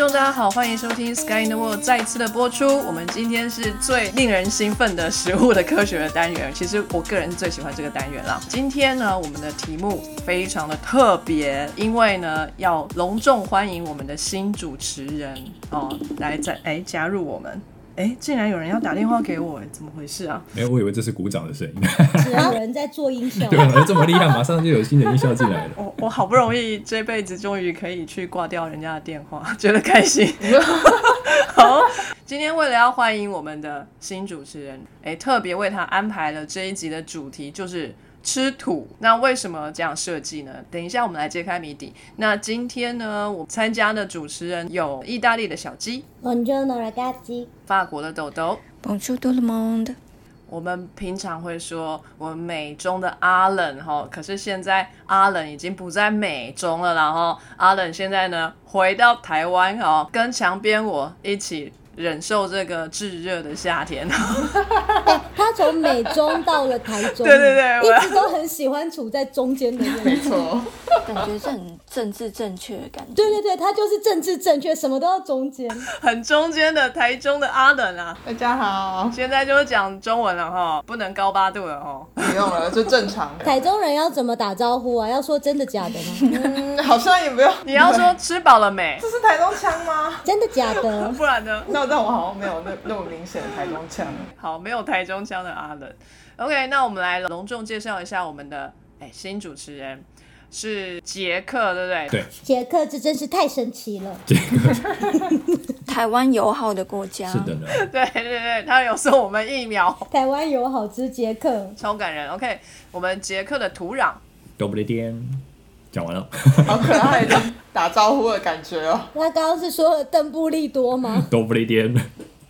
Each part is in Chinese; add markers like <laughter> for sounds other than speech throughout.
众，大家好，欢迎收听《Sky in the World》再次的播出。我们今天是最令人兴奋的食物的科学的单元。其实我个人最喜欢这个单元了。今天呢，我们的题目非常的特别，因为呢，要隆重欢迎我们的新主持人哦，来在哎加入我们。哎，竟然有人要打电话给我，哎，怎么回事啊？没有，我以为这是鼓掌的声音。只有人在做音效。对啊，这么厉害，马上就有新的音效进来了。我我好不容易这辈子终于可以去挂掉人家的电话，<laughs> 觉得开心。<laughs> 好，今天为了要欢迎我们的新主持人，哎，特别为他安排了这一集的主题就是吃土。那为什么这样设计呢？等一下我们来揭开谜底。那今天呢，我参加的主持人有意大利的小鸡。Buongiorno ragazzi，法国的豆豆，Bonjour tout le monde。我们平常会说我们美中的阿冷哈，可是现在阿冷已经不在美中了，然后阿冷现在呢回到台湾哦，跟墙边我一起。忍受这个炙热的夏天。他从美中到了台中，对对对，一直都很喜欢处在中间的没错，感觉是很政治正确的感觉。对对对，他就是政治正确，什么都要中间，很中间的台中的阿伦啊。大家好，现在就是讲中文了哈，不能高八度了哈，不用了，就正常。<laughs> 台中人要怎么打招呼啊？要说真的假的吗？<laughs> 嗯，好像也不用。你要说吃饱了没？这是台中腔吗？真的假的？<laughs> 不然呢？那。但我好像没有那那么明显的台中腔。好，没有台中腔的阿伦。OK，那我们来隆重介绍一下我们的哎新主持人是杰克，对不对？对，杰克这真是太神奇了。杰克，台湾友好的国家。是的呢。<laughs> 对对对，他有送我们疫苗。<laughs> 台湾友好之杰克，超感人。OK，我们杰克的土壤。都不列颠。讲完了，好可爱的打招呼的感觉哦。那刚刚是说了邓布利多吗？<laughs> 都不利颠。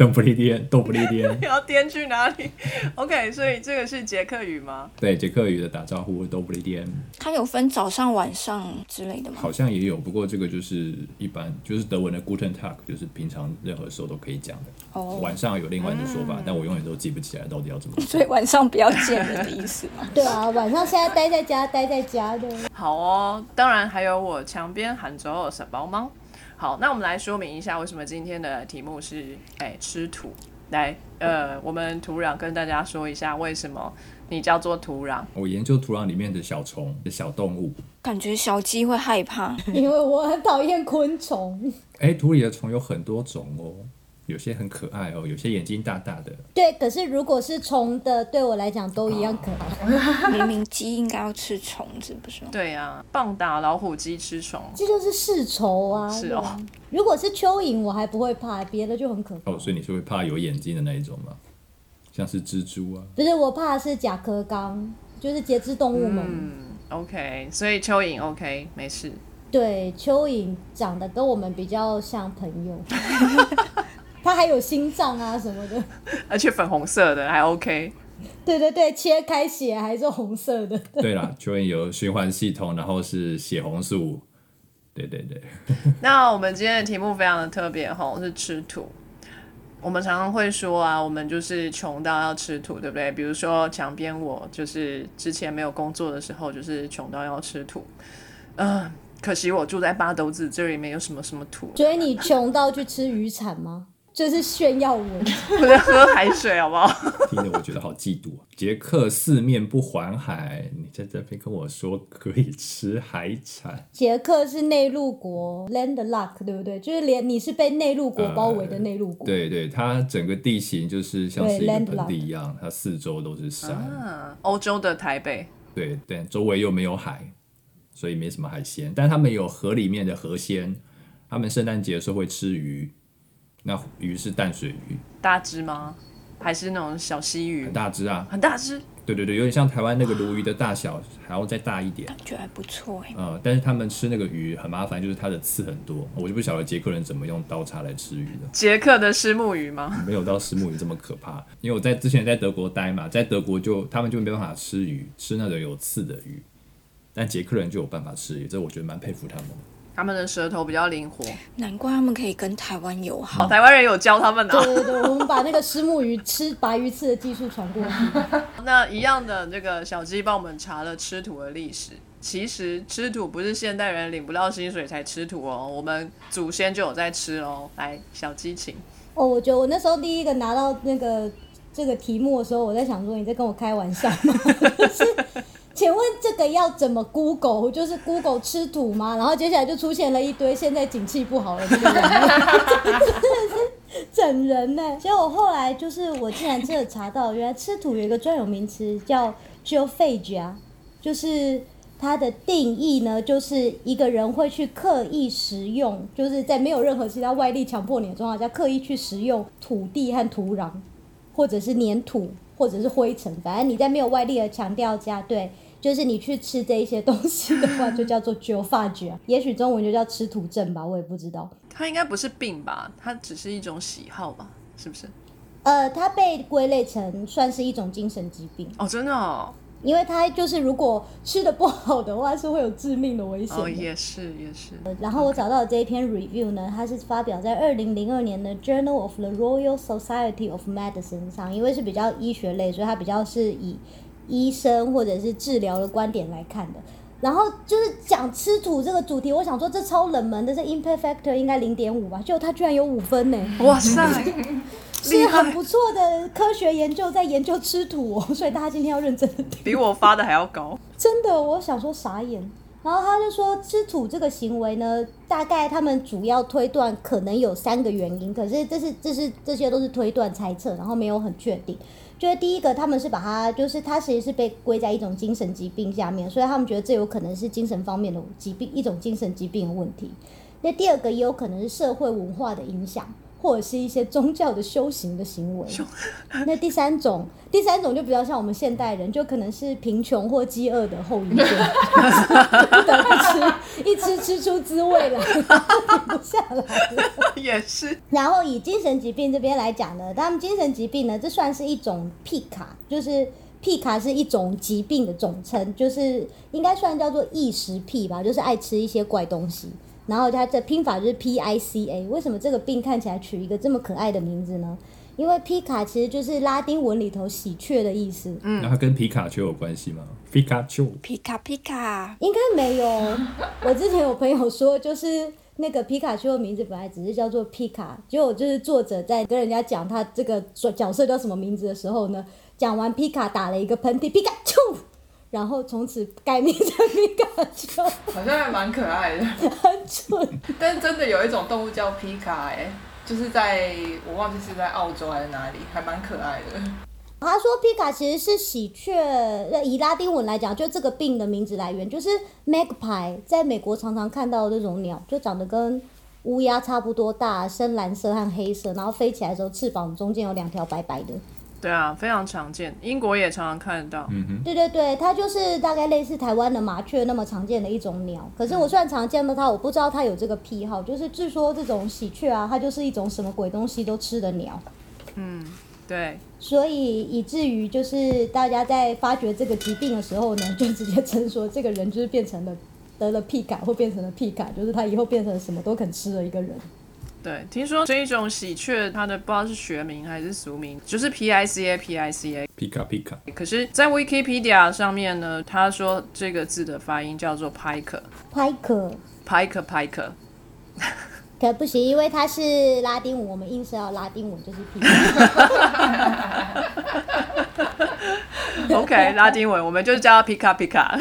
邓布利颠，邓布利颠，要颠去哪里？OK，所以这个是捷克语吗？对，捷克语的打招呼都不利颠。它有分早上、晚上之类的吗？好像也有，不过这个就是一般，就是德文的 Guten Tag，就是平常任何时候都可以讲的。哦，晚上有另外的说法，但我永远都记不起来到底要怎么。所以晚上不要见人的意思吗？对啊，晚上现在待在家，待在家的。好哦，当然还有我墙边喊着我小包猫。好，那我们来说明一下为什么今天的题目是哎吃土。来，呃，我们土壤跟大家说一下为什么你叫做土壤。我研究土壤里面的小虫、小动物，感觉小鸡会害怕，<laughs> 因为我很讨厌昆虫。哎，土里的虫有很多种哦。有些很可爱哦，有些眼睛大大的。对，可是如果是虫的，对我来讲都一样可爱。明明鸡应该要吃虫子，不是吗？对啊，棒打老虎，鸡吃虫，这就是世仇啊！是哦。如果是蚯蚓，我还不会怕，别的就很可怕。哦，所以你是会怕有眼睛的那一种吗？像是蜘蛛啊？不是，我怕是甲壳纲，就是节肢动物们。嗯，OK，所以蚯蚓 OK，没事。对，蚯蚓长得跟我们比较像朋友。<laughs> 它还有心脏啊什么的，而且粉红色的还 OK。对对对，切开血还是红色的。对啦，<laughs> 蚯蚓有循环系统，然后是血红素。对对对。<laughs> 那我们今天的题目非常的特别哈，是吃土。我们常常会说啊，我们就是穷到要吃土，对不对？比如说墙边我就是之前没有工作的时候，就是穷到要吃土。嗯，可惜我住在八斗子，这里没有什么什么土。所以你穷到去吃鱼产吗？这是炫耀我，<laughs> 我在喝海水，好不好？<laughs> 听得我觉得好嫉妒啊！杰克四面不环海，你在这边跟我说可以吃海产。杰克是内陆国，land lock，对不对？就是连你是被内陆国包围的内陆国。对对，它整个地形就是像是一个盆地一样，它四周都是山。欧洲的台北。对对，周围又没有海，所以没什么海鲜。但他们有河里面的河鲜，他们圣诞节的时候会吃鱼。那鱼是淡水鱼，大只吗？还是那种小溪鱼？很大只啊，很大只。对对对，有点像台湾那个鲈鱼的大小，还要再大一点。感觉还不错哎。呃，但是他们吃那个鱼很麻烦，就是它的刺很多，我就不晓得捷克人怎么用刀叉来吃鱼的。捷克的石目鱼吗？没有到石目鱼这么可怕，因为我在之前在德国待嘛，在德国就他们就没办法吃鱼，吃那种有刺的鱼，但捷克人就有办法吃鱼，这我觉得蛮佩服他们的。他们的舌头比较灵活，难怪他们可以跟台湾友好。台湾人有教他们的。对对对，我们把那个石木鱼吃白鱼刺的技术传过去。<laughs> 那一样的，这个小鸡帮我们查了吃土的历史。其实吃土不是现代人领不到薪水才吃土哦，我们祖先就有在吃哦。来，小激情，哦，我觉得我那时候第一个拿到那个这个题目的时候，我在想说你在跟我开玩笑吗？<laughs> 是，请问这个要怎么 Google？就是 Google 吃土吗？然后接下来就出现了一堆现在景气不好的这个人，真的是整人呢。结果后来就是我竟然真的查到，原来吃土有一个专有名词叫 “geofage” 啊就是。它的定义呢，就是一个人会去刻意食用，就是在没有任何其他外力强迫你的状况下，刻意去食用土地和土壤，或者是粘土，或者是灰尘，反正你在没有外力的强调下，对，就是你去吃这一些东西的话，就叫做 geophagia，<laughs> 也许中文就叫吃土症吧，我也不知道。它应该不是病吧？它只是一种喜好吧？是不是？呃，它被归类成算是一种精神疾病哦，真的哦。因为它就是如果吃的不好的话，是会有致命的危险。哦，也是也是。然后我找到的这一篇 review 呢，它是发表在二零零二年的 Journal of the Royal Society of Medicine 上，因为是比较医学类，所以它比较是以医生或者是治疗的观点来看的。然后就是讲吃土这个主题，我想说这超冷门的，这 impact factor 应该零点五吧，结果它居然有五分呢！哇塞！<laughs> 是很不错的科学研究，在研究吃土哦，所以大家今天要认真的听。比我发的还要高，<laughs> 真的，我想说傻眼。然后他就说，吃土这个行为呢，大概他们主要推断可能有三个原因，可是这是这是这些都是推断猜测，然后没有很确定。就是第一个，他们是把它，就是它其实是被归在一种精神疾病下面，所以他们觉得这有可能是精神方面的疾病，一种精神疾病的问题。那第二个也有可能是社会文化的影响。或者是一些宗教的修行的行为。那第三种，第三种就比较像我们现代人，就可能是贫穷或饥饿的后遗症，不得不吃，一吃吃出滋味来，停不下来了。也是。然后以精神疾病这边来讲呢，他们精神疾病呢，这算是一种癖卡，就是癖卡是一种疾病的总称，就是应该算叫做异食癖吧，就是爱吃一些怪东西。然后它的拼法就是 P I C A，为什么这个病看起来取一个这么可爱的名字呢？因为皮卡其实就是拉丁文里头喜鹊的意思。嗯，那它跟皮卡丘有关系吗？皮卡丘？皮卡皮卡？应该没有。我之前有朋友说，就是那个皮卡丘的名字本来只是叫做皮卡，结果就是作者在跟人家讲他这个角色叫什么名字的时候呢，讲完皮卡打了一个喷嚏，皮卡丘。然后从此改名成皮卡丘，好像还蛮可爱的，很蠢。但真的有一种动物叫皮卡，哎，就是在我忘记是在澳洲还是哪里，还蛮可爱的。他说皮卡其实是喜鹊，以拉丁文来讲，就这个病的名字来源就是 magpie，在美国常常看到那种鸟，就长得跟乌鸦差不多大，深蓝色和黑色，然后飞起来的时候翅膀中间有两条白白的。对啊，非常常见，英国也常常看得到。嗯哼，对对对，它就是大概类似台湾的麻雀那么常见的一种鸟。可是我虽然常见到它，我不知道它有这个癖好，就是据说这种喜鹊啊，它就是一种什么鬼东西都吃的鸟。嗯，对。所以以至于就是大家在发觉这个疾病的时候呢，就直接称说这个人就是变成了得了癖感或变成了癖感，就是他以后变成什么都肯吃的一个人。对，听说这一种喜鹊，它的不知道是学名还是俗名，就是 P I C A P I C A。皮卡皮卡。可是，在 Wikipedia 上面呢，他说这个字的发音叫做 pike。pike。pike pike。可不行，因为它是拉丁文，我们硬是要拉丁文就是 P。OK，拉丁文我们就叫皮卡皮卡。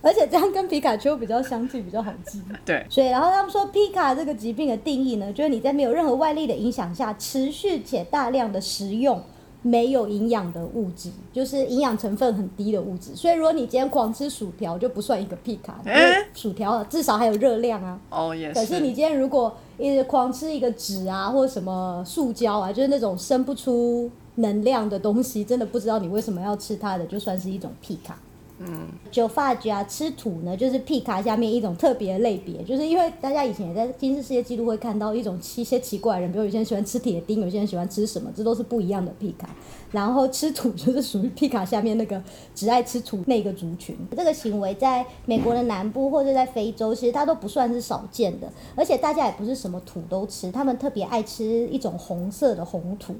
而且这样跟皮卡丘比较相近，比较好记。<laughs> 对，所以然后他们说皮卡这个疾病的定义呢，就是你在没有任何外力的影响下，持续且大量的食用没有营养的物质，就是营养成分很低的物质。所以如果你今天狂吃薯条，就不算一个皮卡，因为薯条至少还有热量啊。哦，也是。可是你今天如果一直狂吃一个纸啊，或者什么塑胶啊，就是那种生不出能量的东西，真的不知道你为什么要吃它的，就算是一种皮卡。嗯，酒发家吃土呢，就是皮卡下面一种特别类别，就是因为大家以前也在《金氏世界纪录》会看到一种奇些奇怪的人，比如有些人喜欢吃铁钉，有些人喜欢吃什么，这都是不一样的皮卡。然后吃土就是属于皮卡下面那个只爱吃土那个族群。这个行为在美国的南部或者在非洲，其实它都不算是少见的，而且大家也不是什么土都吃，他们特别爱吃一种红色的红土，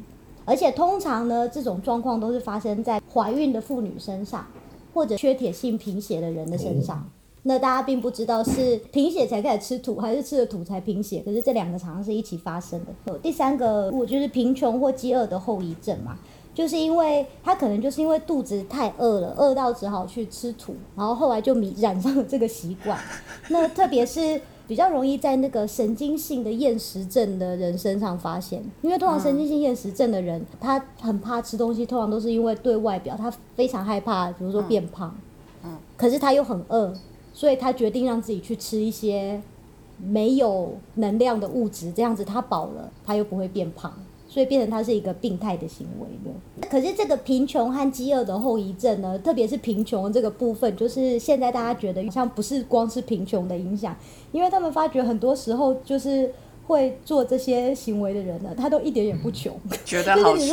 而且通常呢，这种状况都是发生在怀孕的妇女身上。或者缺铁性贫血的人的身上。那大家并不知道是贫血才开始吃土，还是吃了土才贫血，可是这两个常常是一起发生的。第三个，我就是贫穷或饥饿的后遗症嘛，就是因为他可能就是因为肚子太饿了，饿到只好去吃土，然后后来就迷染上了这个习惯。那特别是比较容易在那个神经性的厌食症的人身上发现，因为通常神经性厌食症的人，他很怕吃东西，通常都是因为对外表他非常害怕，比如说变胖，嗯，可是他又很饿。所以他决定让自己去吃一些没有能量的物质，这样子他饱了，他又不会变胖，所以变成他是一个病态的行为的。可是这个贫穷和饥饿的后遗症呢，特别是贫穷这个部分，就是现在大家觉得好像不是光是贫穷的影响，因为他们发觉很多时候就是会做这些行为的人呢，他都一点也不穷，觉得好 <laughs> 吃。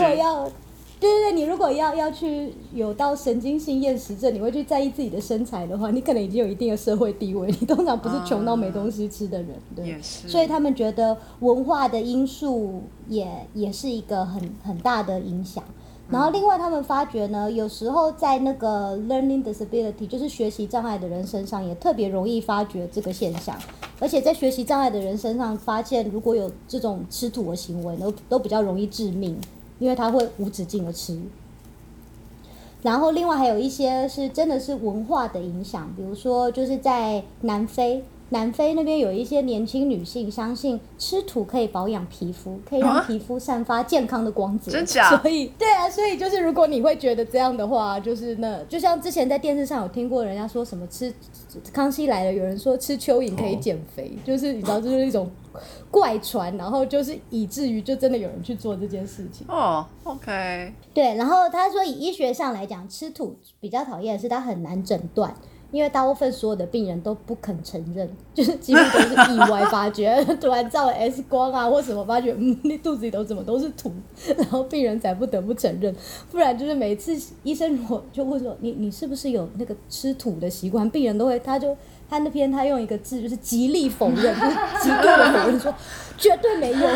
对对对，你如果要要去有到神经性厌食症，你会去在意自己的身材的话，你可能已经有一定的社会地位。你通常不是穷到没东西吃的人，<laughs> 对。所以他们觉得文化的因素也也是一个很很大的影响。然后另外他们发觉呢，有时候在那个 learning disability，就是学习障碍的人身上，也特别容易发觉这个现象。而且在学习障碍的人身上发现，如果有这种吃土的行为，都都比较容易致命。因为它会无止境的吃，然后另外还有一些是真的是文化的影响，比如说就是在南非。南非那边有一些年轻女性相信吃土可以保养皮肤，可以让皮肤散发健康的光泽。真假？所以对啊，所以就是如果你会觉得这样的话，就是那就像之前在电视上有听过人家说什么吃康熙来了，有人说吃蚯蚓可以减肥，就是你知道就是一种怪传，然后就是以至于就真的有人去做这件事情。哦，OK。对，然后他说以医学上来讲，吃土比较讨厌的是它很难诊断。因为大部分所有的病人都不肯承认，<laughs> 就是几乎都是意外发觉，<laughs> 突然照了 X 光啊或什么，发觉嗯，你肚子里头怎么都是土，<laughs> 然后病人才不得不承认，不然就是每次医生如果就会说你你是不是有那个吃土的习惯，病人都会他就。他那篇他用一个字就是极力否认，<laughs> 极度的否认，说绝对没有。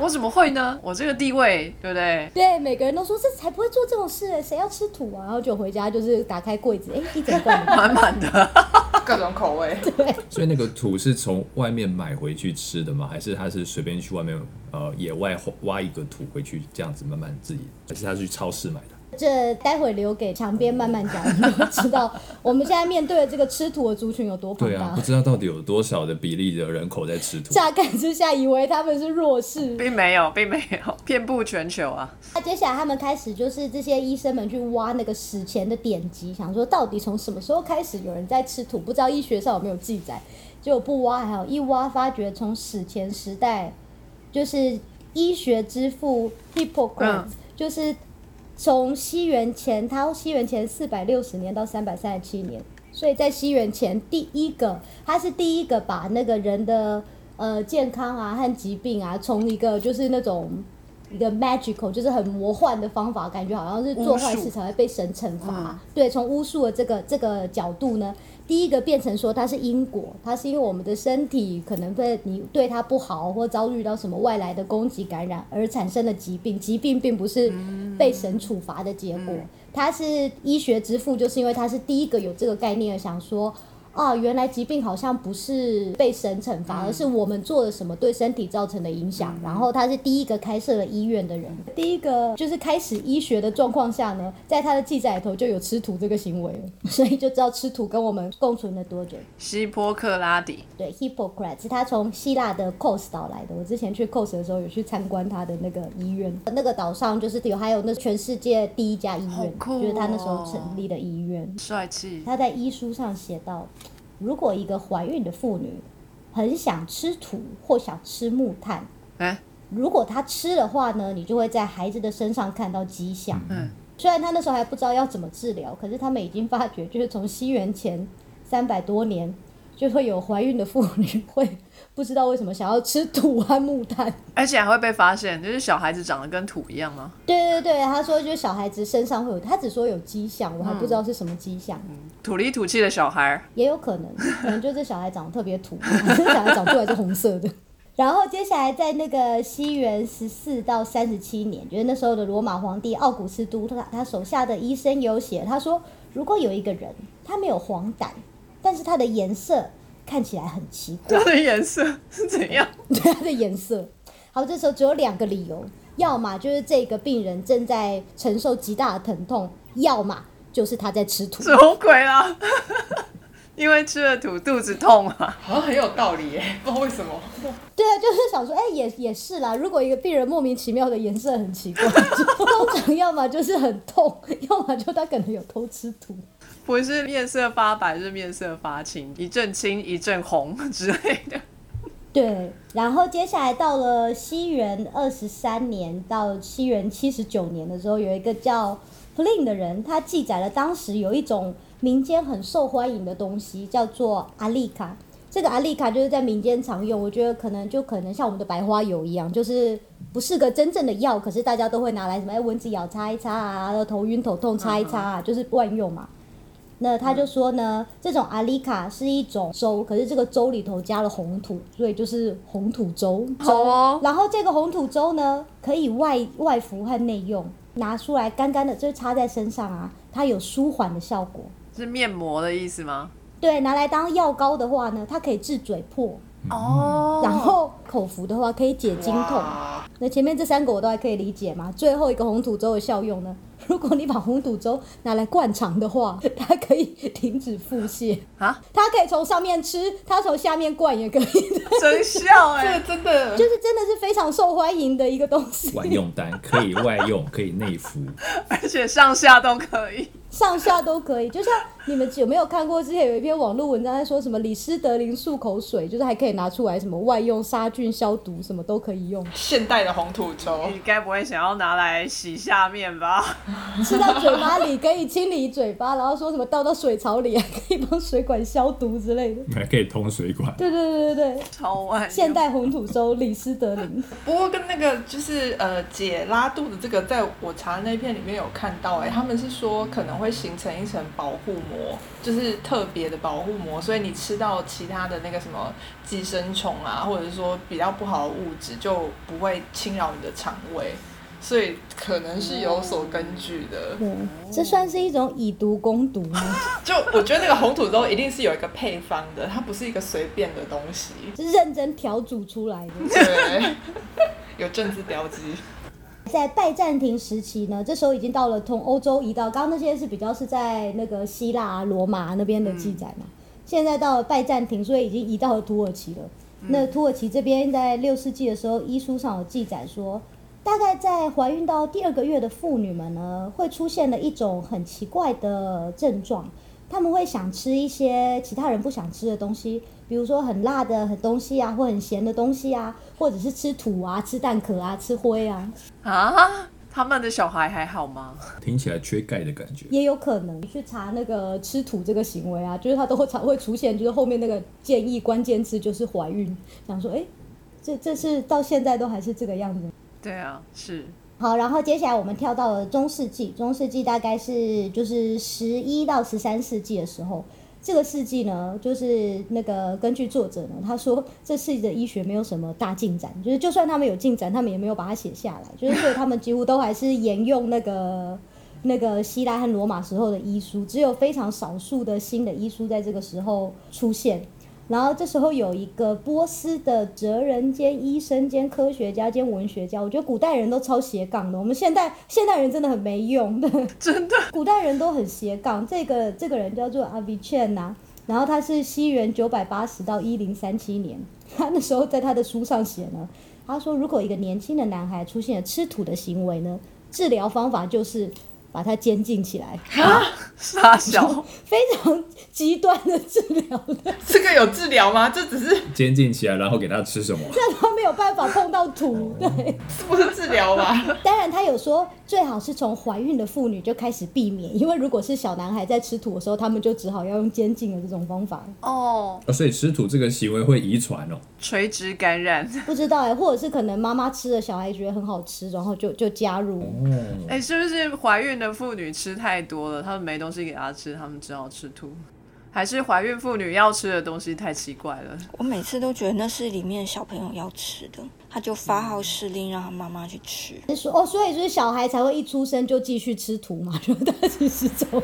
我怎么会呢？我这个地位，对不对？对，每个人都说这才不会做这种事，谁要吃土啊？然后就回家就是打开柜子，哎，一整罐 <laughs> 满满的，<laughs> 各种口味。对。所以那个土是从外面买回去吃的吗？还是他是随便去外面呃野外挖一个土回去这样子慢慢自己？还是他是去超市买的？这待会留给墙边慢慢讲，你就知道我们现在面对的这个吃土的族群有多庞大。对啊，不知道到底有多少的比例的人口在吃土。乍看之下，以为他们是弱势，并没有，并没有，<laughs> 遍布全球啊。那接下来他们开始就是这些医生们去挖那个史前的典籍，想说到底从什么时候开始有人在吃土？不知道医学上有没有记载？结果不挖还好，一挖发觉从史前时代，就是医学之父 Hippocrates，就是。从西元前，他西元前四百六十年到三百三十七年，所以在西元前第一个，他是第一个把那个人的呃健康啊和疾病啊，从一个就是那种一个 magical，就是很魔幻的方法，感觉好像是做坏事才会被神惩罚。对，从巫术的这个这个角度呢。第一个变成说它是因果，它是因为我们的身体可能被你对它不好，或遭遇到什么外来的攻击感染而产生的疾病。疾病并不是被神处罚的结果，它是医学之父，就是因为他是第一个有这个概念，想说。啊，原来疾病好像不是被神惩罚，而是我们做了什么对身体造成的影响。然后他是第一个开设了医院的人，第一个就是开始医学的状况下呢，在他的记载里头就有吃土这个行为，<laughs> 所以就知道吃土跟我们共存了多久。希波克拉底，对，Hippocrates，他从希腊的 Cos 岛来的。我之前去 Cos 的时候有去参观他的那个医院，那个岛上就是有还有那全世界第一家医院，就是他那时候成立的医院。帅气。他在医书上写到。如果一个怀孕的妇女很想吃土或想吃木炭，啊，如果她吃的话呢，你就会在孩子的身上看到迹象。嗯，虽然她那时候还不知道要怎么治疗，可是他们已经发觉，就是从西元前三百多年。就会有怀孕的妇女会不知道为什么想要吃土和木炭，而且还会被发现，就是小孩子长得跟土一样吗？对对对，他说就是小孩子身上会有，他只说有迹象，我还不知道是什么迹象。土里土气的小孩也有可能，可能就是小孩长得特别土，<laughs> 小孩长出来是红色的。<laughs> 然后接下来在那个西元十四到三十七年，就是那时候的罗马皇帝奥古斯都，他他手下的医生有写，他说如果有一个人他没有黄疸，但是他的颜色看起来很奇怪它，的颜色是怎样？<laughs> 对它的颜色。好，这时候只有两个理由，要么就是这个病人正在承受极大的疼痛，要么就是他在吃土。什么鬼啊？<laughs> 因为吃了土肚子痛啊。好像很有道理耶，不知道为什么。对啊，就是想说，哎、也也是啦。如果一个病人莫名其妙的颜色很奇怪，就通常要么就是很痛，要么就他可能有偷吃土。不是面色发白，是面色发青，一阵青一阵红之类的。对，然后接下来到了西元二十三年到西元七十九年的时候，有一个叫 Flynn 的人，他记载了当时有一种民间很受欢迎的东西，叫做阿丽卡。这个阿丽卡就是在民间常用，我觉得可能就可能像我们的白花油一样，就是不是个真正的药，可是大家都会拿来什么哎蚊子咬擦一擦啊，然后头晕头痛擦一擦啊，就是万用嘛。那他就说呢，这种阿丽卡是一种粥，可是这个粥里头加了红土，所以就是红土粥。好哦，然后这个红土粥呢，可以外外服和内用，拿出来干干的，就是擦在身上啊，它有舒缓的效果。是面膜的意思吗？对，拿来当药膏的话呢，它可以治嘴破，哦，然后口服的话可以解经痛。那前面这三个我都还可以理解嘛，最后一个红土粥的效用呢？如果你把红肚粥拿来灌肠的话，<laughs> 它可以停止腹泻啊，它可以从上面吃，它从下面灌也可以，<laughs> 真笑这哎、这真的就是真的是非常受欢迎的一个东西。万用丹可以外用，可以内服。<laughs> 而且上下都可以。上下都可以。就像你们有没有看过之前有一篇网络文章在说什么李斯德林漱口水，就是还可以拿出来什么外用杀菌消毒，什么都可以用，现代的红土粥，你该不会想要拿来洗下面吧？吃到嘴巴里可以清理嘴巴，然后说什么倒到水槽里还可以帮水管消毒之类的。还可以通水管。对对对对对，超万现代红土粥李斯德林，<laughs> 不过跟那个就是呃解拉肚子这个，在我查的那篇里面有看到、哎，他们是说可能会形成一层保护膜，就是特别的保护膜，所以你吃到其他的那个什么寄生虫啊，或者是说比较不好的物质，就不会侵扰你的肠胃，所以可能是有所根据的。对，这算是一种以毒攻毒吗？<laughs> 就我觉得那个红土豆一定是有一个配方的，它不是一个随便的东西，<laughs> 是认真调煮出来的。对，有政治标记。在拜占庭时期呢，这时候已经到了从欧洲移到，刚刚那些是比较是在那个希腊、啊、罗马那边的记载嘛。现在到了拜占庭，所以已经移到了土耳其了。那土耳其这边在六世纪的时候，医书上有记载说，大概在怀孕到第二个月的妇女们呢，会出现了一种很奇怪的症状，他们会想吃一些其他人不想吃的东西，比如说很辣的很东西啊，或很咸的东西啊，或者是吃土啊、吃蛋壳啊、吃灰啊。啊！他们的小孩还好吗？听起来缺钙的感觉。也有可能去查那个吃土这个行为啊，就是他都会常会出现，就是后面那个建议关键词就是怀孕，想说，哎、这这是到现在都还是这个样子。对啊，是好，然后接下来我们跳到了中世纪，中世纪大概是就是十一到十三世纪的时候。这个世纪呢，就是那个根据作者呢，他说这世纪的医学没有什么大进展，就是就算他们有进展，他们也没有把它写下来，就是所以他们几乎都还是沿用那个那个希腊和罗马时候的医书，只有非常少数的新的医书在这个时候出现。然后这时候有一个波斯的哲人兼医生兼科学家兼文学家，我觉得古代人都超斜杠的，我们现代现代人真的很没用，的，真的。<laughs> 古代人都很斜杠。这个这个人叫做阿比切纳，然后他是西元九百八十到一零三七年，他那时候在他的书上写呢，他说如果一个年轻的男孩出现了吃土的行为呢，治疗方法就是把他监禁起来啊，傻小，<laughs> 非常极端的治疗的。这个有治疗吗？这只是监禁起来，然后给他吃什么？让他没有办法碰到土。对，这不是治疗吧？<laughs> 当然他有说最好是从怀孕的妇女就开始避免，因为如果是小男孩在吃土的时候，他们就只好要用监禁的这种方法。哦，哦，所以吃土这个行为会遗传哦。垂直感染。<laughs> 不知道哎、或者是可能妈妈吃了，小孩觉得很好吃，然后就就加入。哦，哎、是不是怀孕的妇女吃太多了，他们没东西给她吃，他们只好吃土？还是怀孕妇女要吃的东西太奇怪了。我每次都觉得那是里面小朋友要吃的，他就发号施令让他妈妈去吃。是说哦，所以就是小孩才会一出生就继续吃土嘛，就他其实走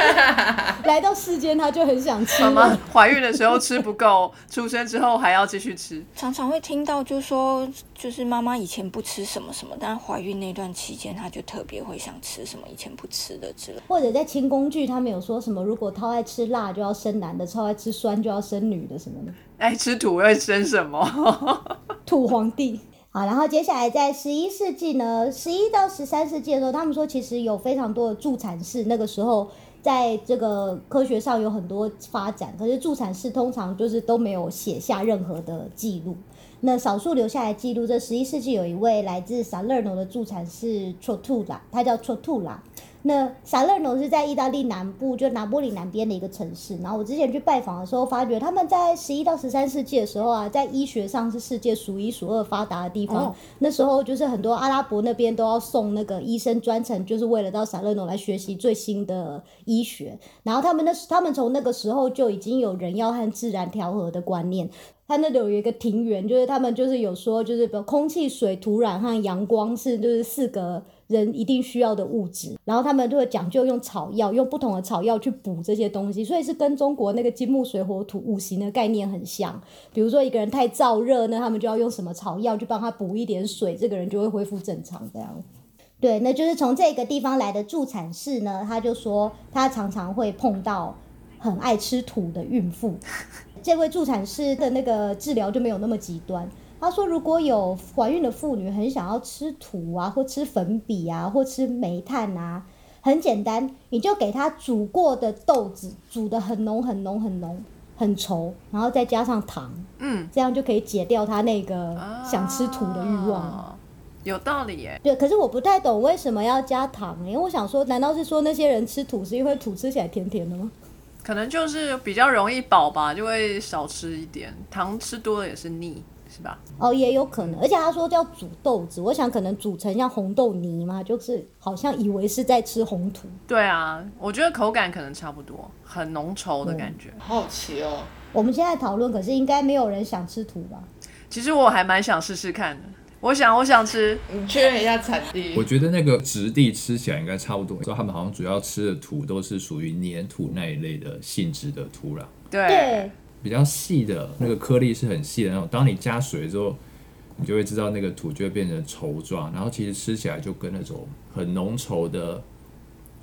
<laughs> 来到世间他就很想吃妈妈。怀孕的时候吃不够，出生之后还要继续吃。常常会听到就说，就是妈妈以前不吃什么什么，但怀孕那段期间，她就特别会想吃什么以前不吃的之类。或者在清宫剧，他们有说什么，如果超爱吃辣就要生男的，超爱吃酸就要生女的什么的。<laughs> 爱，吃土会生什么？<laughs> 土皇帝。好，然后接下来在十一世纪呢，十一到十三世纪的时候，他们说其实有非常多的助产士，那个时候在这个科学上有很多发展，可是助产士通常就是都没有写下任何的记录。那少数留下来记录，这十一世纪有一位来自萨勒诺的助产士 Trotula，他叫 Trotula。那萨勒诺是在意大利南部，就拿波里南边的一个城市。然后我之前去拜访的时候，发觉他们在十一到十三世纪的时候啊，在医学上是世界数一数二发达的地方。哦那时候就是很多阿拉伯那边都要送那个医生专程，就是为了到萨勒诺来学习最新的医学。然后他们那他们从那个时候就已经有人要和自然调和的观念。他那里有一个庭园，就是他们就是有说，就是比如空气、水、土壤和阳光是就是四个人一定需要的物质，然后他们就会讲究用草药，用不同的草药去补这些东西，所以是跟中国那个金木水火土五行的概念很像。比如说一个人太燥热，那他们就要用什么草药去帮他补一点水，这个人就会恢复正常这样。对，那就是从这个地方来的助产士呢，他就说他常常会碰到很爱吃土的孕妇。这位助产师的那个治疗就没有那么极端。他说，如果有怀孕的妇女很想要吃土啊，或吃粉笔啊，或吃煤炭啊，很简单，你就给她煮过的豆子，煮的很浓很浓很浓很稠，然后再加上糖，嗯，这样就可以解掉她那个想吃土的欲望。啊有道理耶。对，可是我不太懂为什么要加糖，因为我想说，难道是说那些人吃土是因为土吃起来甜甜的吗？可能就是比较容易饱吧，就会少吃一点。糖吃多了也是腻，是吧？哦，也有可能，而且他说叫煮豆子，我想可能煮成像红豆泥嘛，就是好像以为是在吃红土。对啊，我觉得口感可能差不多，很浓稠的感觉。好奇哦，我们现在讨论，可是应该没有人想吃土吧？其实我还蛮想试试看的。我想，我想吃。你确认一下产地我。觉得那个质地吃起来应该差不多，说他们好像主要吃的土都是属于粘土那一类的性质的土壤，对，对，比较细的那个颗粒是很细的那种。当你加水之后，你就会知道那个土就会变成稠状，然后其实吃起来就跟那种很浓稠的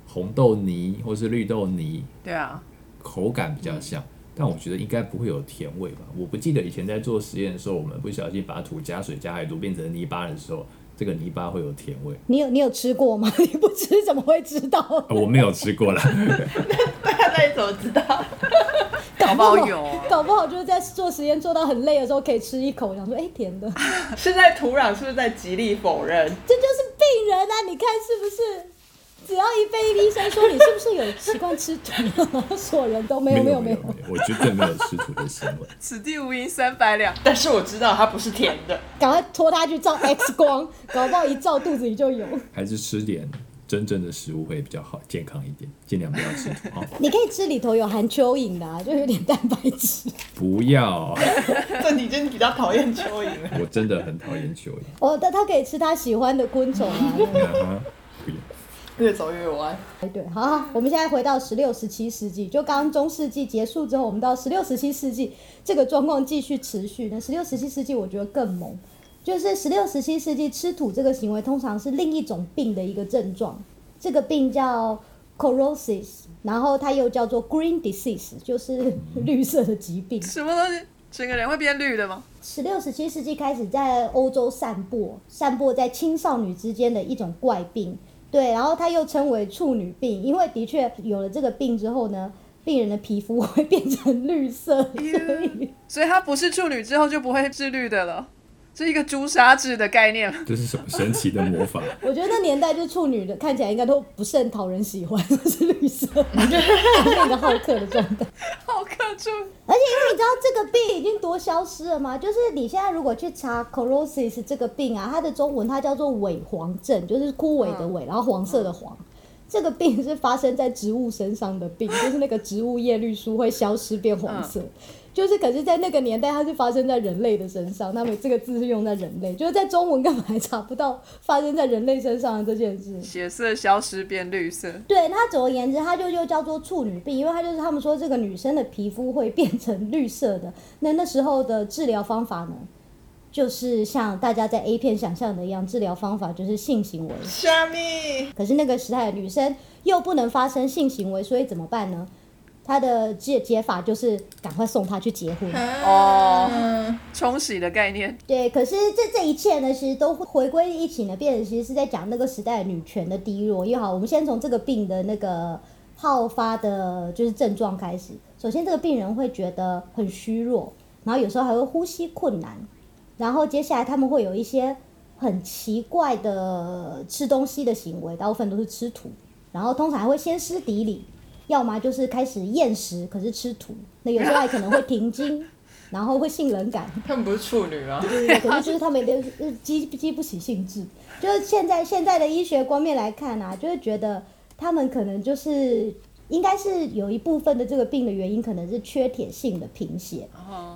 红豆泥或是绿豆泥对啊，口感比较像。但我觉得应该不会有甜味吧？我不记得以前在做实验的时候，我们不小心把土加水加太多，变成泥巴的时候，这个泥巴会有甜味。你有你有吃过吗？<laughs> 你不吃怎么会知道？啊我没有吃过啦，<laughs> 那你怎么知道？<laughs> 搞不好有哦。搞不好就是在做实验做到很累的时候，可以吃一口，想说哎、甜的，现在土壤是不是在极力否认？这就是病人啊！你看是不是？只要一被医生说你是不是有习惯吃土，所有人都没有没有没有，我绝对没有吃土的行为。<laughs> 此地无银三百两。但是我知道它不是甜的。赶快拖他去照 X 光，<laughs> 搞不好一照肚子里就有。还是吃点真正的食物会比较好，健康一点，尽量不要吃土。好，<laughs> 你可以吃里头有含蚯蚓的、啊，就有点蛋白质。不要，这你真的比较讨厌蚯蚓。我真的很讨厌蚯蚓。哦，但他可以吃他喜欢的昆虫啊。越走越歪。哎，对，好好，我们现在回到十六、十七世纪，就刚刚中世纪结束之后，我们到十六、十七世纪，这个状况继续持续。那十六、十七世纪，我觉得更猛，就是十六、十七世纪吃土这个行为，通常是另一种病的一个症状，这个病叫 chlorosis，然后它又叫做 green disease，就是绿色的疾病。什么东西？整个人会变绿的吗？十六、十七世纪开始在欧洲散播，散播在青少女之间的一种怪病。对，然后它又称为处女病，因为的确有了这个病之后呢，病人的皮肤会变成绿色，所以所以它不是处女之后就不会是绿的了，是一个朱砂痣的概念。<laughs> 这是什么神奇的魔法？<laughs> 我觉得那年代就处女的看起来应该都不是很讨人喜欢，都 <laughs> 是绿色，就是一个好客的状态。好客处。而且因为你知道这个病已经多消失了吗？就是你现在如果去查 chlorosis 这个病啊，它的中文它叫做萎黄症，就是枯萎的萎，然后黄色的黄。这个病是发生在植物身上的病，就是那个植物叶绿素会消失变黄色。就是，可是，在那个年代，它是发生在人类的身上。那么这个字是用在人类，就是在中文根本还查不到发生在人类身上的这件事。血色消失变绿色，对它总而言之，它就又叫做处女病，因为它就是他们说这个女生的皮肤会变成绿色的。那那时候的治疗方法呢，就是像大家在 A 片想象的一样，治疗方法就是性行为。虾米？可是那个时代的女生又不能发生性行为，所以怎么办呢？她的解解法就是赶快送他去结婚。哦，冲洗的概念，对，可是这这一切呢，其实都回归一起呢，变成其实是在讲那个时代女权的低落。因为好，我们先从这个病的那个好发的，就是症状开始。首先，这个病人会觉得很虚弱，然后有时候还会呼吸困难，然后接下来他们会有一些很奇怪的吃东西的行为，大部分都是吃土，然后通常还会歇斯底里，要么就是开始厌食，可是吃土，那有时候还可能会停经，然后会性冷感。他们不是处女吗？对对，可是就是他们的呃激激不起兴致，就是现在现在的医学观面来看啊，就是觉得他们可能就是应该是有一部分的这个病的原因，可能是缺铁性的贫血。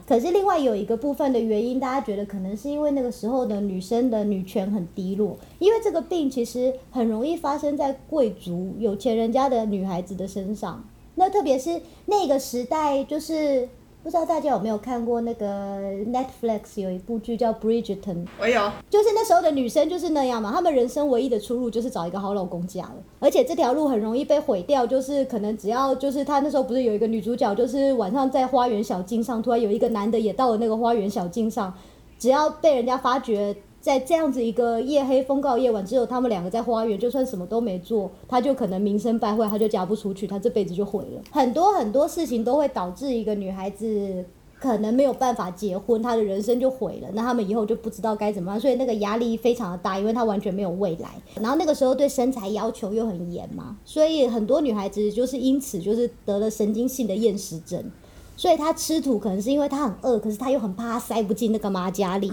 可是另外有一个部分的原因，大家觉得可能是因为那个时候的女生的女权很低落，因为这个病其实很容易发生在贵族有钱人家的女孩子的身上。那特别是那个时代，就是不知道大家有没有看过那个 Netflix 有一部剧叫《Bridgerton》，我有。就是那时候的女生就是那样嘛，她们人生唯一的出路就是找一个好老公嫁了，而且这条路很容易被毁掉，就是可能只要就是她那时候不是有一个女主角，就是晚上在花园小径上，突然有一个男的也到了那个花园小径上，只要被人家发觉。在这样子一个夜黑风高夜晚，只有他们两个在花园，就算什么都没做，他就可能名声败坏，他就嫁不出去，他这辈子就毁了。很多很多事情都会导致一个女孩子可能没有办法结婚，她的人生就毁了。那他们以后就不知道该怎么办，所以那个压力非常的大，因为她完全没有未来。然后那个时候对身材要求又很严嘛，所以很多女孩子就是因此就是得了神经性的厌食症。所以他吃土可能是因为他很饿，可是他又很怕他塞不进那个马家里，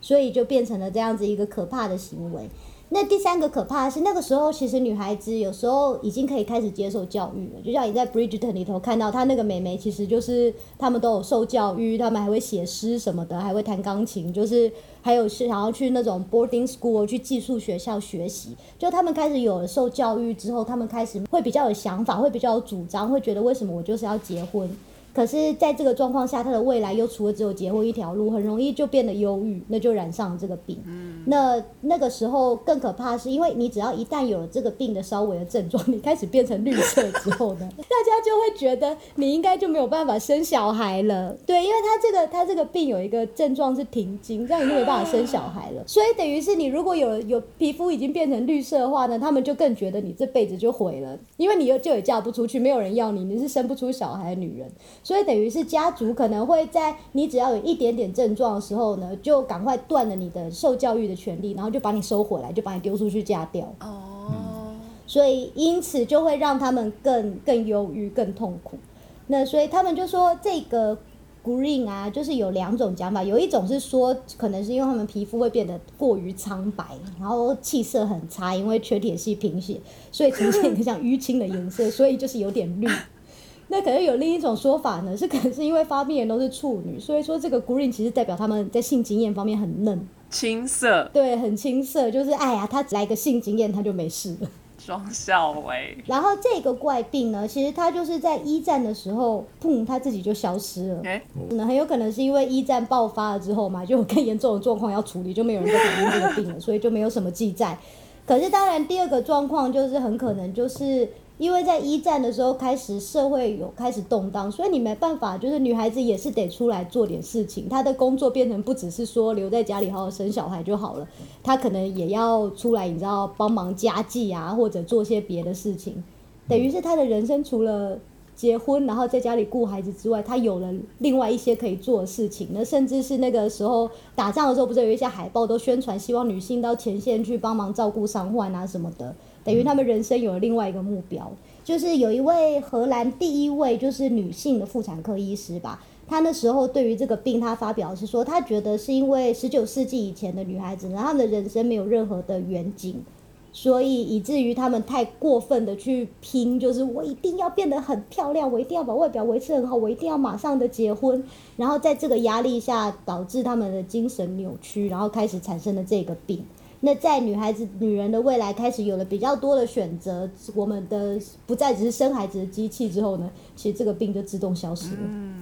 所以就变成了这样子一个可怕的行为。那第三个可怕的是，那个时候其实女孩子有时候已经可以开始接受教育了，就像你在《Bridgerton》里头看到，她那个妹妹其实就是她们都有受教育，她们还会写诗什么的，还会弹钢琴，就是还有是想要去那种 boarding school 去寄宿学校学习。就她们开始有了受教育之后，她们开始会比较有想法，会比较有主张，会觉得为什么我就是要结婚。可是，在这个状况下，他的未来又除了只有结婚一条路，很容易就变得忧郁，那就染上了这个病。那那个时候更可怕，是因为你只要一旦有了这个病的稍微的症状，你开始变成绿色之后呢，<laughs> 大家就会觉得你应该就没有办法生小孩了。对，因为他这个他这个病有一个症状是停经，这样你就没办法生小孩了。所以等于是你如果有有皮肤已经变成绿色的话呢，他们就更觉得你这辈子就毁了，因为你又就也嫁不出去，没有人要你，你是生不出小孩的女人。所以等于是家族可能会在你只要有一点点症状的时候呢，就赶快断了你的受教育的权利，然后就把你收回来，就把你丢出去嫁掉。哦，所以因此就会让他们更更忧郁、更痛苦。那所以他们就说这个 green 啊，就是有两种讲法，有一种是说可能是因为他们皮肤会变得过于苍白，然后气色很差，因为缺铁系贫血，所以呈现一个像淤青的颜色，所以就是有点绿。那可能有另一种说法呢，是可能是因为发病人都是处女，所以说这个 green 其实代表他们在性经验方面很嫩，青涩对，很青涩，就是哎呀，他来个性经验他就没事了。双效为然后这个怪病呢，其实它就是在一战的时候，砰，他自己就消失了。哎，那很有可能是因为一战爆发了之后嘛，就有更严重的状况要处理，就没有人再讨论这个病了，所以就没有什么记载。可是当然，第二个状况就是很可能就是因为在一战的时候开始社会有开始动荡，所以你没办法，就是女孩子也是得出来做点事情。她的工作变成不只是说留在家里好好生小孩就好了，她可能也要出来，你知道帮忙家计啊，或者做些别的事情。等于是她的人生除了结婚，然后在家里顾孩子之外，她有了另外一些可以做的事情。那甚至是那个时候打仗的时候，不是有一些海报都宣传希望女性到前线去帮忙照顾伤患啊什么的。等于他们人生有了另外一个目标，就是有一位荷兰第一位就是女性的妇产科医师吧。她那时候对于这个病，她发表是说，她觉得是因为十九世纪以前的女孩子呢，她们的人生没有任何的远景，所以以至于他们太过分的去拼，就是我一定要变得很漂亮，我一定要把外表维持很好，我一定要马上的结婚，然后在这个压力下导致他们的精神扭曲，然后开始产生了这个病。那在女孩子、女人的未来开始有了比较多的选择，我们的不再只是生孩子的机器之后呢，其实这个病就自动消失了。嗯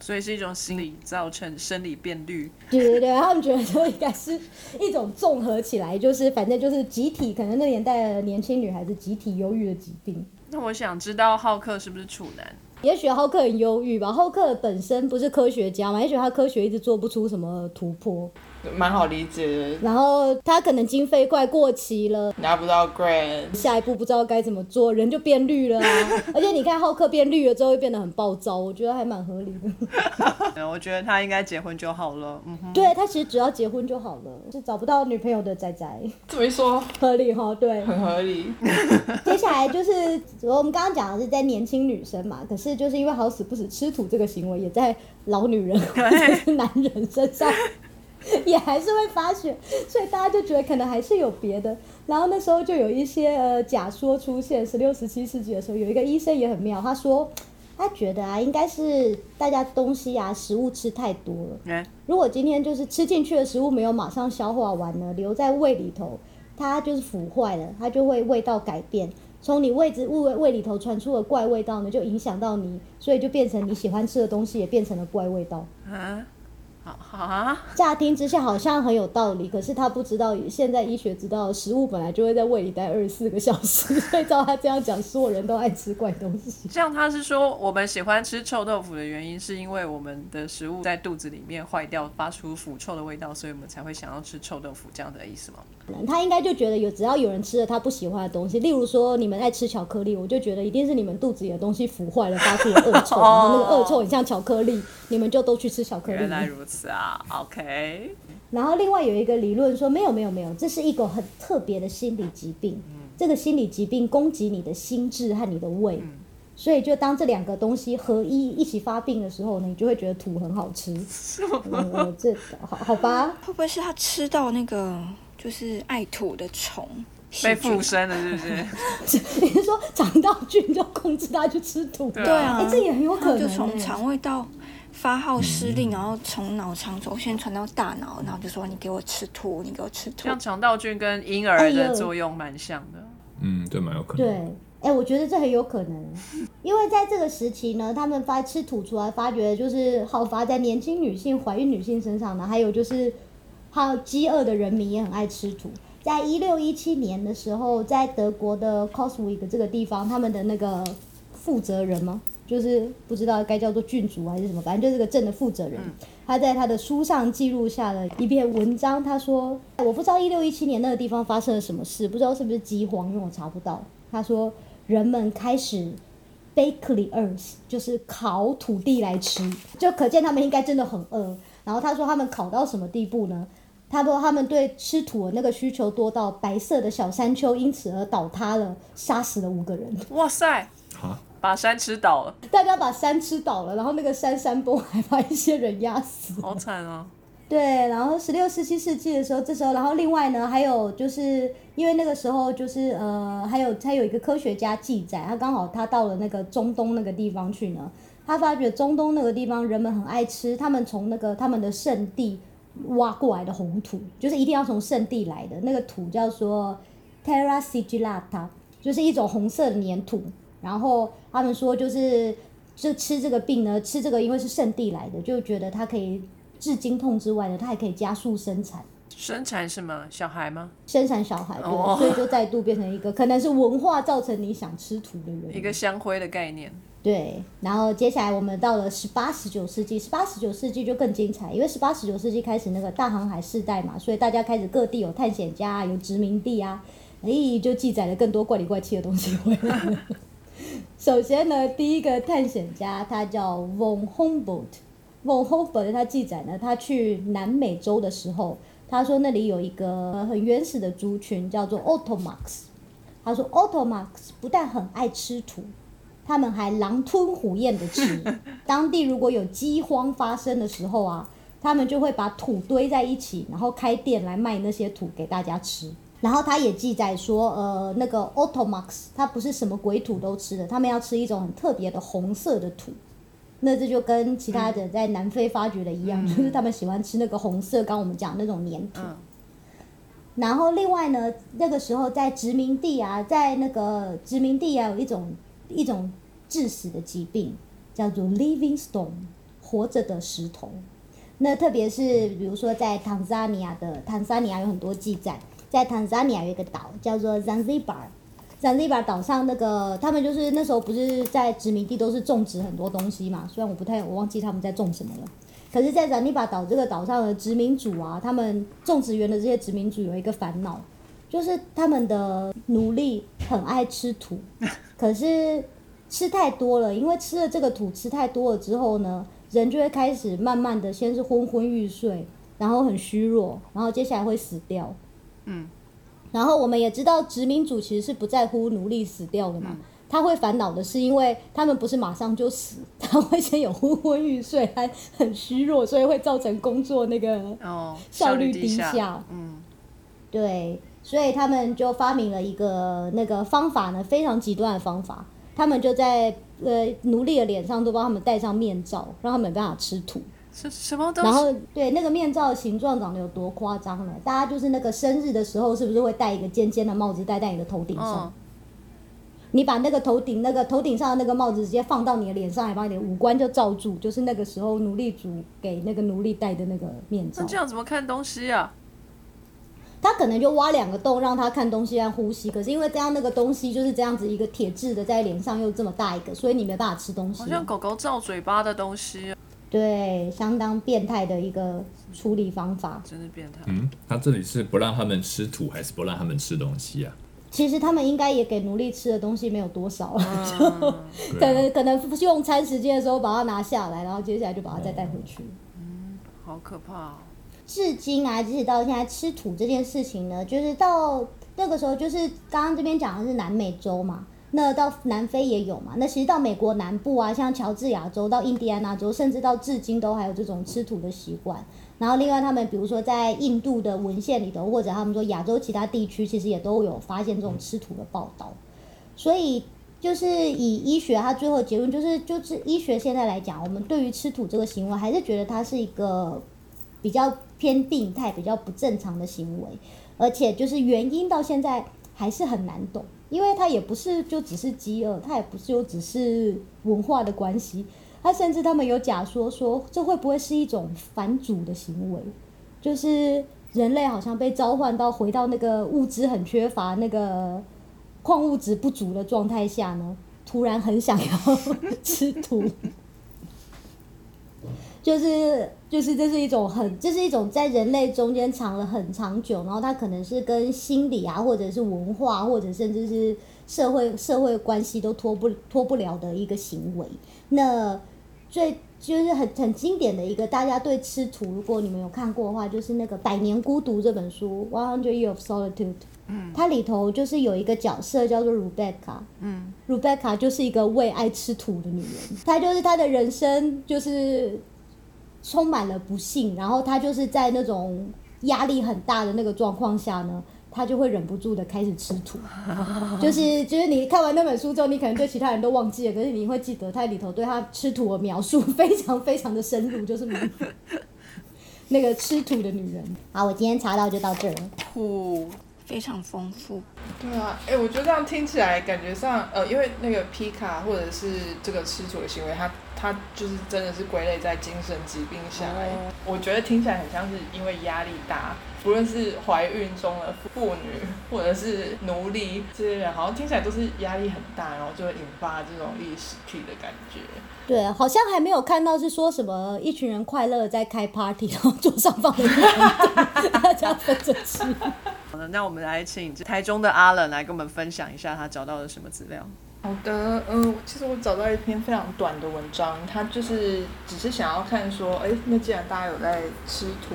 所以是一种心理造成生理变绿。对对对，他们觉得说应该是一种综合起来，就是反正就是集体，可能那年代的年轻女孩子集体忧郁的疾病。那我想知道浩克是不是处男？也许浩克很忧郁吧，浩克本身不是科学家嘛，也许他科学一直做不出什么突破，蛮好理解的。然后他可能经费快过期了，拿不到 grant，下一步不知道该怎么做，人就变绿了啊！<laughs> 而且你看浩克变绿了之后，会变得很暴躁，我觉得还蛮合理的。<laughs> 我觉得他应该结婚就好了。嗯哼，对他其实只要结婚就好了，是找不到女朋友的仔仔，这么一说合理哈？对，很合理。<laughs> 接下来就是我们刚刚讲的是在年轻女生嘛，可是就是因为好死不死吃土这个行为，也在老女人或者是男人身上。<laughs> 也还是会发血，所以大家就觉得可能还是有别的。然后那时候就有一些呃假说出现。十六、十七世纪的时候，有一个医生也很妙，他说他觉得啊，应该是大家东西啊食物吃太多了。如果今天就是吃进去的食物没有马上消化完呢，留在胃里头，它就是腐坏了，它就会味道改变。从你胃子胃胃里头传出的怪味道呢，就影响到你，所以就变成你喜欢吃的东西也变成了怪味道。啊。啊！乍听之下好像很有道理，可是他不知道，现在医学知道，食物本来就会在胃里待二十四个小时，<laughs> 所以照他这样讲，所有人都爱吃怪东西。像他是说，我们喜欢吃臭豆腐的原因，是因为我们的食物在肚子里面坏掉，发出腐臭的味道，所以我们才会想要吃臭豆腐，这样的意思吗？他应该就觉得有，只要有人吃了他不喜欢的东西，例如说你们爱吃巧克力，我就觉得一定是你们肚子里的东西腐坏了，发出了恶臭，然后那个恶臭很像巧克力，你们就都去吃巧克力。原来如此啊，OK。<laughs> 然后另外有一个理论说，没有没有没有，这是一个很特别的心理疾病，这个心理疾病攻击你的心智和你的胃，所以就当这两个东西合一一起发病的时候呢，你就会觉得土很好吃。<laughs> 这好好吧？会不会是他吃到那个？就是爱土的虫被附身了，是不是？<laughs> 你是说肠道菌就控制它去吃土？对啊，这也很有可能。就从肠胃道发号施令，然后从脑肠轴线传到大脑，然后就说你给我吃土，你给我吃土。像肠道菌跟婴儿的作用蛮像的。嗯，对，蛮有可能。对，哎，我觉得这很有可能，因为在这个时期呢，他们发吃土出来，发觉就是好发在年轻女性、怀孕女性身上呢，还有就是。还有饥饿的人民也很爱吃土。在一六一七年的时候，在德国的 c o s w i c 这个地方，他们的那个负责人吗？就是不知道该叫做郡主还是什么，反正就是个镇的负责人。他在他的书上记录下了一篇文章，他说：“我不知道一六一七年那个地方发生了什么事，不知道是不是饥荒，因为我查不到。”他说：“人们开始 bake the earth，就是烤土地来吃，就可见他们应该真的很饿。”然后他说：“他们烤到什么地步呢？”他说他们对吃土的那个需求多到白色的小山丘因此而倒塌了，杀死了五个人。哇塞！把山吃倒了。大家把山吃倒了，然后那个山山崩，还把一些人压死。好惨啊！<laughs> 对，然后十六、十七世纪的时候，这时候，然后另外呢，还有就是因为那个时候就是呃，还有还有一个科学家记载，他刚好他到了那个中东那个地方去呢，他发觉中东那个地方人们很爱吃，他们从那个他们的圣地。挖过来的红土，就是一定要从圣地来的那个土，叫做 Terra Sigillata，就是一种红色的粘土。然后他们说，就是就吃这个病呢，吃这个因为是圣地来的，就觉得它可以治经痛之外呢，它还可以加速生产。生产什么？小孩吗？生产小孩，对，所以就再度变成一个可能是文化造成你想吃土的人。一个香灰的概念。对，然后接下来我们到了十八、十九世纪，十八、十九世纪就更精彩，因为十八、十九世纪开始那个大航海世代嘛，所以大家开始各地有探险家，有殖民地啊，哎，就记载了更多怪里怪气的东西回来。<laughs> 首先呢，第一个探险家他叫 von Humboldt，von Humboldt 他记载呢，他去南美洲的时候，他说那里有一个很原始的族群叫做 Otomax，他说 Otomax 不但很爱吃土。他们还狼吞虎咽的吃。<laughs> 当地如果有饥荒发生的时候啊，他们就会把土堆在一起，然后开店来卖那些土给大家吃。然后他也记载说，呃，那个 Otomax 它不是什么鬼土都吃的，他们要吃一种很特别的红色的土。那这就跟其他的在南非发掘的一样，就是他们喜欢吃那个红色，刚我们讲那种粘土。嗯然后另外呢，那个时候在殖民地啊，在那个殖民地啊，有一种一种致死的疾病，叫做 living stone，活着的石头。那特别是比如说在坦桑尼亚的坦桑尼亚有很多记载，在坦桑尼亚有一个岛叫做 Zanzibar，Zanzibar 岛上那个他们就是那时候不是在殖民地都是种植很多东西嘛，虽然我不太我忘记他们在种什么了。可是，在 zanzibar 岛这个岛上的殖民主啊，他们种植园的这些殖民主有一个烦恼，就是他们的奴隶很爱吃土，<laughs> 可是吃太多了，因为吃了这个土吃太多了之后呢，人就会开始慢慢的先是昏昏欲睡，然后很虚弱，然后接下来会死掉。嗯，然后我们也知道殖民主其实是不在乎奴隶死掉的嘛。他会烦恼的是，因为他们不是马上就死，他会先有昏昏欲睡，还很虚弱，所以会造成工作那个哦，效率低低下。嗯，对，所以他们就发明了一个那个方法呢，非常极端的方法。他们就在呃奴隶的脸上都帮他们戴上面罩，让他们没办法吃土。什什么东然？后对那个面罩的形状长得有多夸张呢？大家就是那个生日的时候，是不是会戴一个尖尖的帽子戴在你的头顶上？嗯，你把那个头顶那个头顶上的那个帽子直接放到你的脸上还，把你的五官就罩住，就是那个时候奴隶主给那个奴隶戴的那个面罩那。这样怎么看东西啊？他可能就挖两个洞让他看东西和呼吸，可是因为这样那个东西就是这样子一个铁质的在脸上又这么大一个，所以你没办法吃东西好。像狗狗造嘴巴的东西，对，相当变态的一个处理方法。真的变态。嗯，他这里是不让他们吃土，还是不让他们吃东西啊？其实他们应该也给奴隶吃的东西没有多少了，嗯，可对啊，能可能用餐时间的时候把它拿下来，然后接下来就把它再带回去。嗯好可怕哦。至今啊，即使到现在吃土这件事情呢，就是到那个时候，就是刚刚这边讲的是南美洲嘛，那到南非也有嘛，那其实到美国南部啊，像乔治亚州到印第安纳州，甚至到至今都还有这种吃土的习惯。然后另外他们比如说在印度的文献里头，或者他们说亚洲其他地区，其实也都有发现这种吃土的报道。所以就是以医学，它最后结论就是，就是医学现在来讲，我们对于吃土这个行为，还是觉得它是一个比较偏病态、比较不正常的行为，而且就是原因到现在还是很难懂，因为它也不是就只是饥饿，它也不是就只是文化的关系，它甚至他们有假说说这会不会是一种反祖的行为，就是人类好像被召唤到回到那个物资很缺乏、那个矿物质不足的状态下呢，突然很想要 <laughs> 吃土。就是就是这是一种很，这是一种在人类中间藏了很长久，然后它可能是跟心理啊，或者是文化，或者甚至是社会社会关系都脱不脱不了的一个行为。那最就是很很经典的一个，大家对吃土，如果你们有看过的话，就是那个《百年孤独》这本书《One Hundred Years of Solitude》。嗯，它里头就是有一个角色叫做 Rebecca，嗯，Rebecca 就是一个为爱吃土的女人，她就是她的人生就是充满了不幸，然后他就是在那种压力很大的那个状况下呢，他就会忍不住的开始吃土，<laughs> 就是就是你看完那本书之后，你可能对其他人都忘记了，可是你会记得它里头对他吃土的描述非常非常的深入，就是 <laughs> 那个吃土的女人。好，我今天查到就到这儿了。土非常丰富。对啊，哎、我觉得这样听起来感觉上，呃，因为那个皮卡或者是这个吃土的行为，它它就是真的是归类在精神疾病下来。哦我觉得听起来很像是因为压力大，不论是怀孕中的妇女或者是奴隶这些人，好像听起来都是压力很大，然后就会引发这种历史癖的感觉。对，好像还没有看到是说什么一群人快乐地在开 party，<laughs> 然后桌上放了一个人大家分着吃。<laughs> 好的，那我们来请台中的阿冷来跟我们分享一下他找到了什么资料。好的，嗯，其实我找到一篇非常短的文章，它就是只是想要看说，哎，那既然大家有在吃土，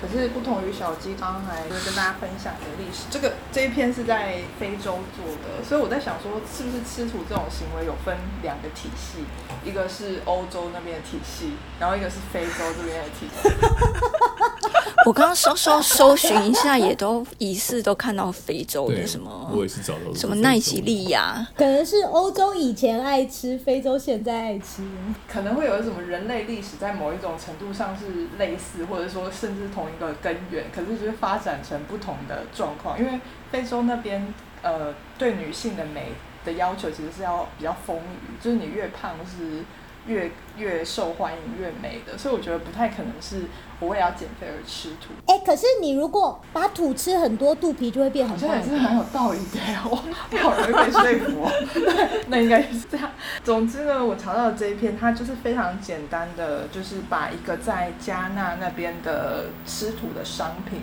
可是不同于小鸡刚才就是跟大家分享的历史，这个这一篇是在非洲做的，所以我在想说，是不是吃土这种行为有分两个体系，一个是欧洲那边的体系，然后一个是非洲这边的体系。<laughs> 我刚刚搜搜搜寻一下，也都疑似都看到非洲的什么我也是找到什么奈及利亚，可能是欧洲以前爱吃，非洲现在爱吃。可能会有什么人类历史在某一种程度上是类似，或者说甚至同一个根源，可是就是发展成不同的状况。因为非洲那边呃对女性的美的要求其实是要比较丰腴，就是你越胖是越越受欢迎越美的，所以我觉得不太可能是我为了要减肥而吃土。哎、可是你如果把土吃很多，肚皮就会变好很胖。像也是蛮有道理的呀，我我好容易被说服哦。<laughs> 对，那应该是这样。总之呢，我查到的这一篇，它就是非常简单的，就是把一个在加纳那边的吃土的商品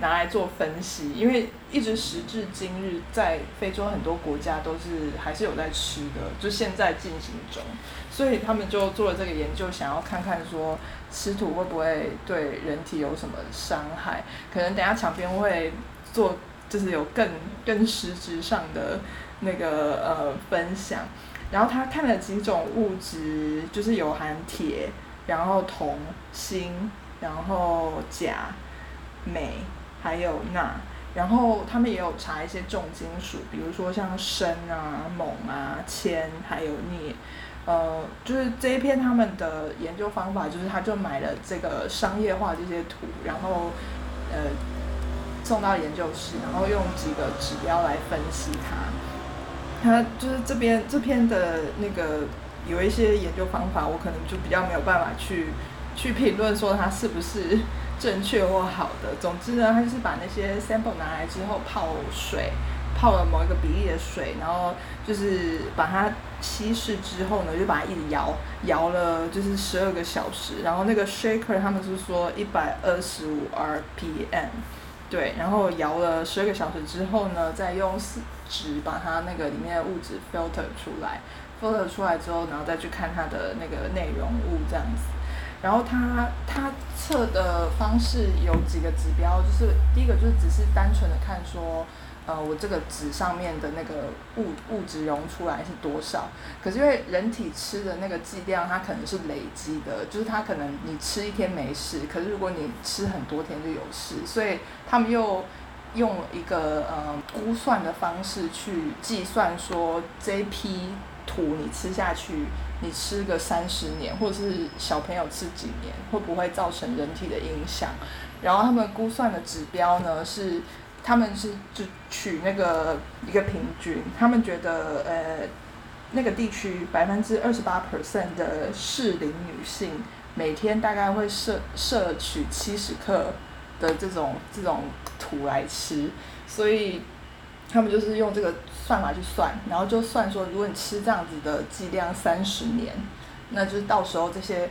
拿来做分析，因为一直时至今日，在非洲很多国家都是还是有在吃的，就现在进行中，所以他们就做了这个研究，想要看看说吃土会不会对人体有什么伤害。可能等下场边会做，就是有更更实质上的那个呃分享。然后他看了几种物质，就是有含铁，然后铜、锌，然后钾、镁，还有钠。然后他们也有查一些重金属，比如说像砷啊、锰啊、铅，还有镍。呃，就是这一篇他们的研究方法，就是他就买了这个商业化这些图，然后呃送到研究室，然后用几个指标来分析它。它就是这边这篇的那个有一些研究方法，我可能就比较没有办法去去评论说它是不是正确或好的。总之呢，他就是把那些 sample 拿来之后泡水，泡了某一个比例的水，然后就是把它稀释之后呢，就把它一直摇，摇了就是十二个小时。然后那个 shaker 他们是说一百二十五 RPM。对，然后摇了十二个小时之后呢，再用纸把它那个里面的物质 filter 出来，filter 出来之后，然后再去看它的那个内容物这样子。然后它它测的方式有几个指标，就是第一个就是只是单纯的看说，呃，我这个纸上面的那个物物质溶出来是多少。可是因为人体吃的那个剂量，它可能是累积的，就是它可能你吃一天没事，可是如果你吃很多天就有事，所以他们又用一个呃估算的方式去计算说这批土你吃下去，你吃个三十年，或者是小朋友吃几年，会不会造成人体的影响？然后他们估算的指标呢是，他们是就取那个一个平均，他们觉得呃那个地区百分之二十八 percent 的适龄女性每天大概会摄摄取七十克的这种这种土来吃，所以他们就是用这个算法去算，然后就算说，如果你吃这样子的剂量三十年，那就是到时候这些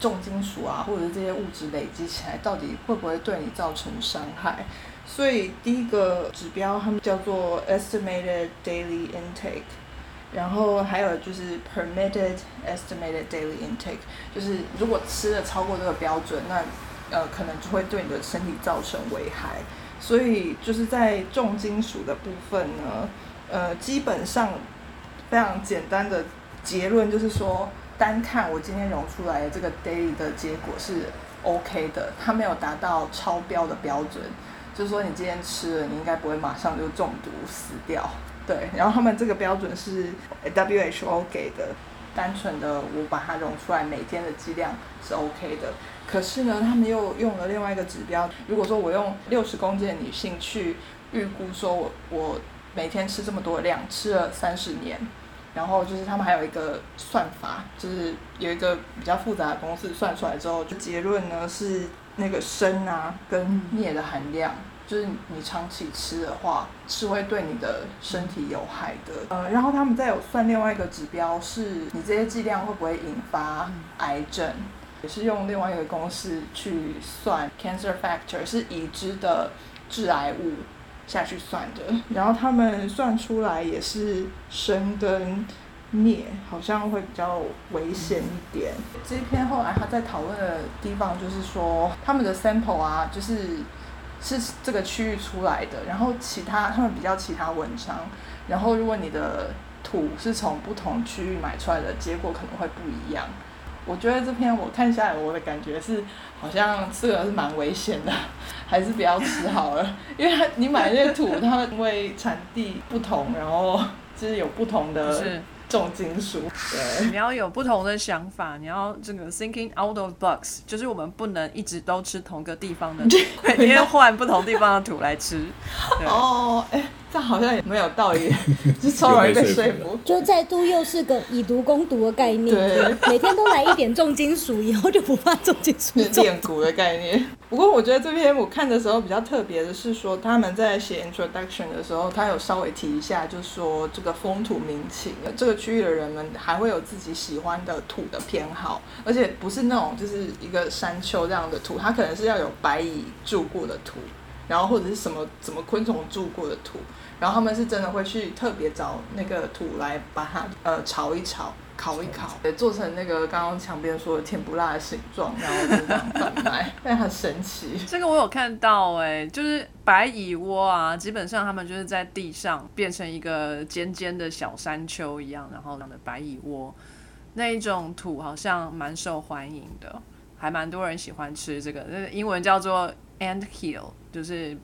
重金属啊，或者是这些物质累积起来，到底会不会对你造成伤害？所以第一个指标他们叫做 estimated daily intake，然后还有就是 permitted estimated daily intake，就是如果吃了超过这个标准，那呃可能就会对你的身体造成危害。所以就是在重金属的部分呢，呃，基本上非常简单的结论就是说，单看我今天溶出来的这个 daily 的结果是 OK 的，它没有达到超标的标准，就是说你今天吃了，你应该不会马上就中毒死掉。对，然后他们这个标准是 WHO 给的，单纯的我把它溶出来，每天的剂量是 OK 的。可是呢，他们又用了另外一个指标，如果说我用六十公斤的女性去预估，说我我每天吃这么多量，吃了三十年，然后就是他们还有一个算法，就是有一个比较复杂的公式算出来之后，就结论呢是那个砷啊跟镍的含量。就是你长期吃的话，是会对你的身体有害的。呃，然后他们再有算另外一个指标，是你这些剂量会不会引发癌症，也是用另外一个公式去算 cancer factor，是已知的致癌物下去算的。然后他们算出来也是生跟镍好像会比较危险一点。这一篇后来他在讨论的地方就是说，他们的 sample 啊，就是。是这个区域出来的，然后其他他们比较其他文章，然后如果你的土是从不同区域买出来的，结果可能会不一样。我觉得这篇我看下来，我的感觉是好像这个是蛮危险的，<laughs> 还是不要吃好了，<laughs> 因为它你买那些土，它们因为产地不同，然后就是有不同的重金属，对。你要有不同的想法，你要这个 thinking out of box，就是我们不能一直都吃同个地方的 <laughs> 土，每天换不同地方的土来吃。对，哦，哎，这好像也没有道理，就 <laughs> 超容易被说服。就再度又是个以毒攻毒的概念，对每天都来一点重金属，以后就不怕重金属中练鼓的概念。不过我觉得这篇我看的时候比较特别的是说，他们在写 introduction 的时候，他有稍微提一下，就说这个风土民情，这个区域的人们还会有自己喜欢的土的偏好，而且不是那种就是一个山丘这样的土，它可能是要有白蚁住过的土，然后或者是什么什么昆虫住过的土，然后他们是真的会去特别找那个土来把它呃炒一炒。烤一烤，对，做成那个刚刚墙边说的甜不辣的形状，然后就这样贩卖，<laughs> 但很神奇。这个我有看到哎、就是白蚁窝啊，基本上他们就是在地上变成一个尖尖的小山丘一样，然后这样的白蚁窝那一种土好像蛮受欢迎的，还蛮多人喜欢吃这个，那个英文叫做 ant hill，就是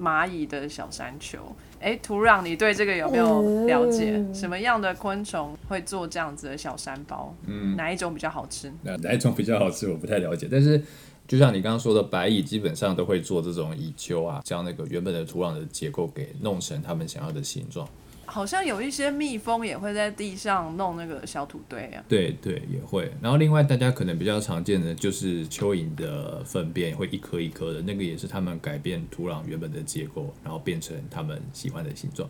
蚂蚁的小山丘。哎，土壤，你对这个有没有了解？嗯什么样的昆虫会做这样子的小山包？嗯，哪一种比较好吃？那哪一种比较好吃，我不太了解。但是，就像你刚刚说的，白蚁基本上都会做这种蚁丘啊，将那个原本的土壤的结构给弄成他们想要的形状。好像有一些蜜蜂也会在地上弄那个小土堆啊。对对，也会。然后另外大家可能比较常见的就是蚯蚓的粪便，会一颗一颗的，那个也是他们改变土壤原本的结构，然后变成他们喜欢的形状。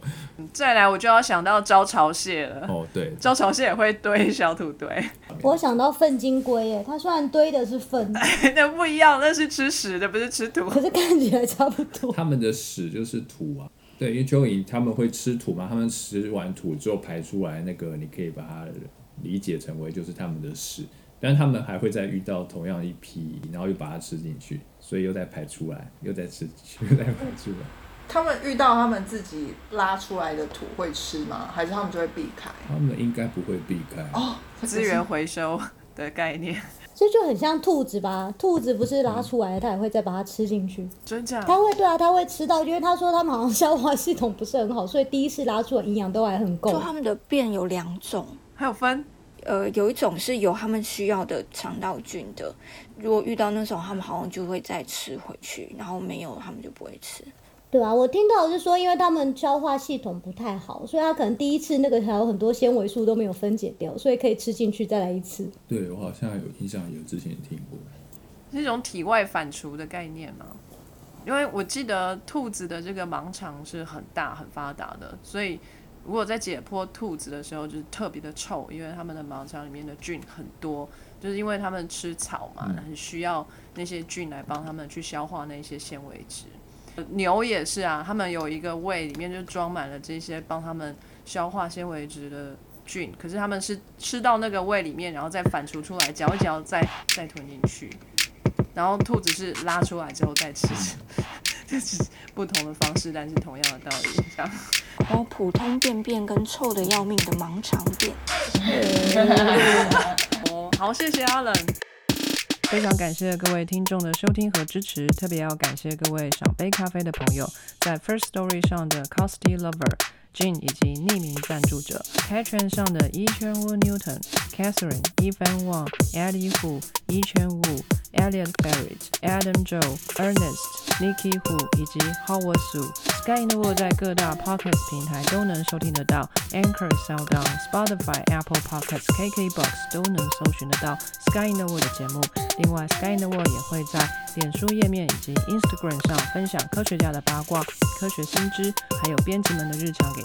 再来，我就要想到招潮蟹了。哦，对，招潮蟹也会堆小土堆，<laughs> 我想到粪金龟，耶，它虽然堆的是粪，<laughs> 那不一样，那是吃屎的，不是吃土。可是看起来差不多。他们的屎就是土啊。对，因为蚯蚓他们会吃土嘛，他们吃完土之后排出来那个，你可以把它理解成为就是他们的屎，但是他们还会再遇到同样一批，然后又把它吃进去，所以又再排出来，又再吃进去，又再排出来。他们遇到他们自己拉出来的土会吃吗？还是他们就会避开？他们应该不会避开。哦，资源回收的概念，这就很像兔子吧？兔子不是拉出来，它也会再把它吃进去。真假？它会对啊，它会吃到，因为他说他们好像消化系统不是很好，所以第一次拉出来营养都还很够就。他们的便有两种，还有分呃，有一种是有他们需要的肠道菌的，如果遇到那种，他们好像就会再吃回去，然后没有他们就不会吃。对啊，我听到的是说，因为他们消化系统不太好，所以他可能第一次那个还有很多纤维素都没有分解掉，所以可以吃进去再来一次。对我好像有印象，有之前也听过。是一种体外反刍的概念吗？因为我记得兔子的这个盲肠是很大很发达的，所以如果在解剖兔子的时候，就是特别的臭，因为他们的盲肠里面的菌很多，就是因为他们吃草嘛，很需要那些菌来帮他们去消化那些纤维质。牛也是啊，他们有一个胃里面就装满了这些帮他们消化纤维质的菌，可是他们是吃到那个胃里面，然后再反刍出来，嚼一嚼再再吞进去。然后兔子是拉出来之后再吃，<laughs> 这是不同的方式，但是同样的道理。这样，然后普通便便跟臭的要命的盲肠便，<laughs> 哦，好，谢谢 Alan。非常感谢各位听众的收听和支持，特别要感谢各位赏杯咖啡的朋友，在 First Story 上的 Costy Lover、Jin 以及匿名赞助者，Patron 上的一圈 Wu Newton、Catherine、Evan Wang、Eddie Hu、一圈 Wu、Elliot Barrett、Adam Joe、Ernest、Nikki Hu 以及 Howard Su。Sky in the World 在各大 Podcast 平台都能收听得到，Anchor、s o u n d o w n、Spotify、Apple Podcasts、KKBox 都能搜寻得到 Sky in the World 的节目。另外，Sky in the World 也会在脸书页面以及 Instagram 上分享科学家的八卦、科学新知，还有编辑们的日常给